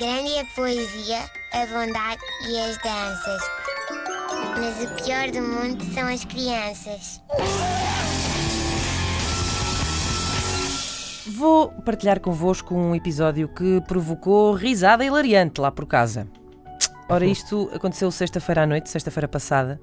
Grande é a poesia, a bondade e as danças. Mas o pior do mundo são as crianças. Vou partilhar convosco um episódio que provocou risada hilariante lá por casa. Ora, isto aconteceu sexta-feira à noite, sexta-feira passada.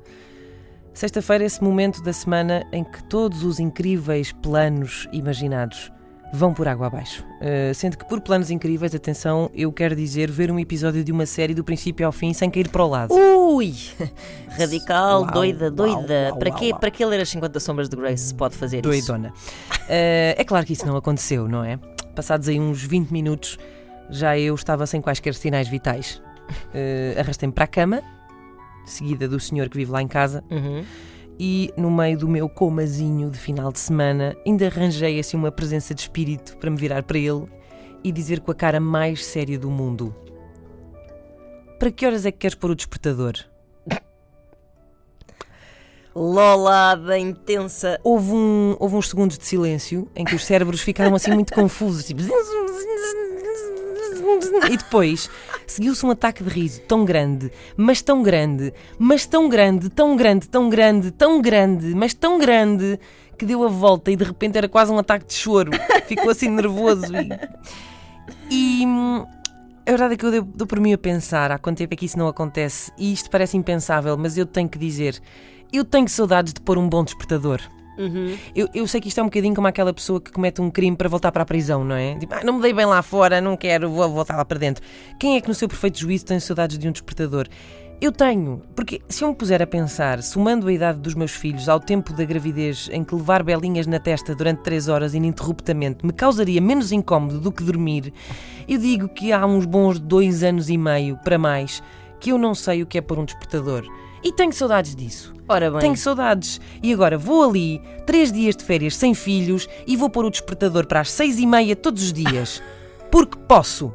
Sexta-feira, esse momento da semana em que todos os incríveis planos imaginados vão por água abaixo. Uh, sendo que por planos incríveis, atenção, eu quero dizer ver um episódio de uma série do princípio ao fim sem cair para o lado. Ui! Radical, Uau, doida, doida. uau, para, uau, quê, uau. para que ler as 50 sombras de Grace se pode fazer isso? Doidona. Uh, é claro que isso não aconteceu, não é? Passados aí uns 20 minutos, já eu estava sem quaisquer sinais vitais. Uh, Arrastei-me para a cama, seguida do senhor que vive lá em casa, Uhum. E no meio do meu comazinho de final de semana, ainda arranjei assim uma presença de espírito para me virar para ele e dizer com a cara mais séria do mundo: Para que horas é que queres pôr o despertador? Lolada intensa. Houve, um, houve uns segundos de silêncio em que os cérebros ficaram assim muito confusos. Tipo... E depois seguiu-se um ataque de riso tão grande, mas tão grande, mas tão grande, tão grande, tão grande, tão grande, mas tão grande, que deu a volta e de repente era quase um ataque de choro. Ficou assim nervoso. E, e hum, a verdade é que eu dou, dou por mim a pensar há quanto tempo é que isso não acontece. E isto parece impensável, mas eu tenho que dizer: eu tenho saudades de pôr um bom despertador. Uhum. Eu, eu sei que isto é um bocadinho como aquela pessoa que comete um crime para voltar para a prisão, não é? Tipo, ah, não me dei bem lá fora, não quero, vou voltar lá para dentro. Quem é que no seu perfeito juízo tem saudades de um despertador? Eu tenho, porque se eu me puser a pensar, somando a idade dos meus filhos ao tempo da gravidez em que levar belinhas na testa durante 3 horas ininterruptamente me causaria menos incómodo do que dormir, eu digo que há uns bons dois anos e meio, para mais, que eu não sei o que é pôr um despertador. E tenho saudades disso. Ora bem. Tenho saudades. E agora vou ali, três dias de férias sem filhos, e vou pôr o despertador para as seis e meia todos os dias. Porque posso.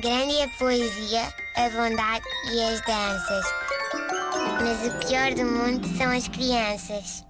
Grande é a poesia, a bondade e as danças. Mas o pior do mundo são as crianças.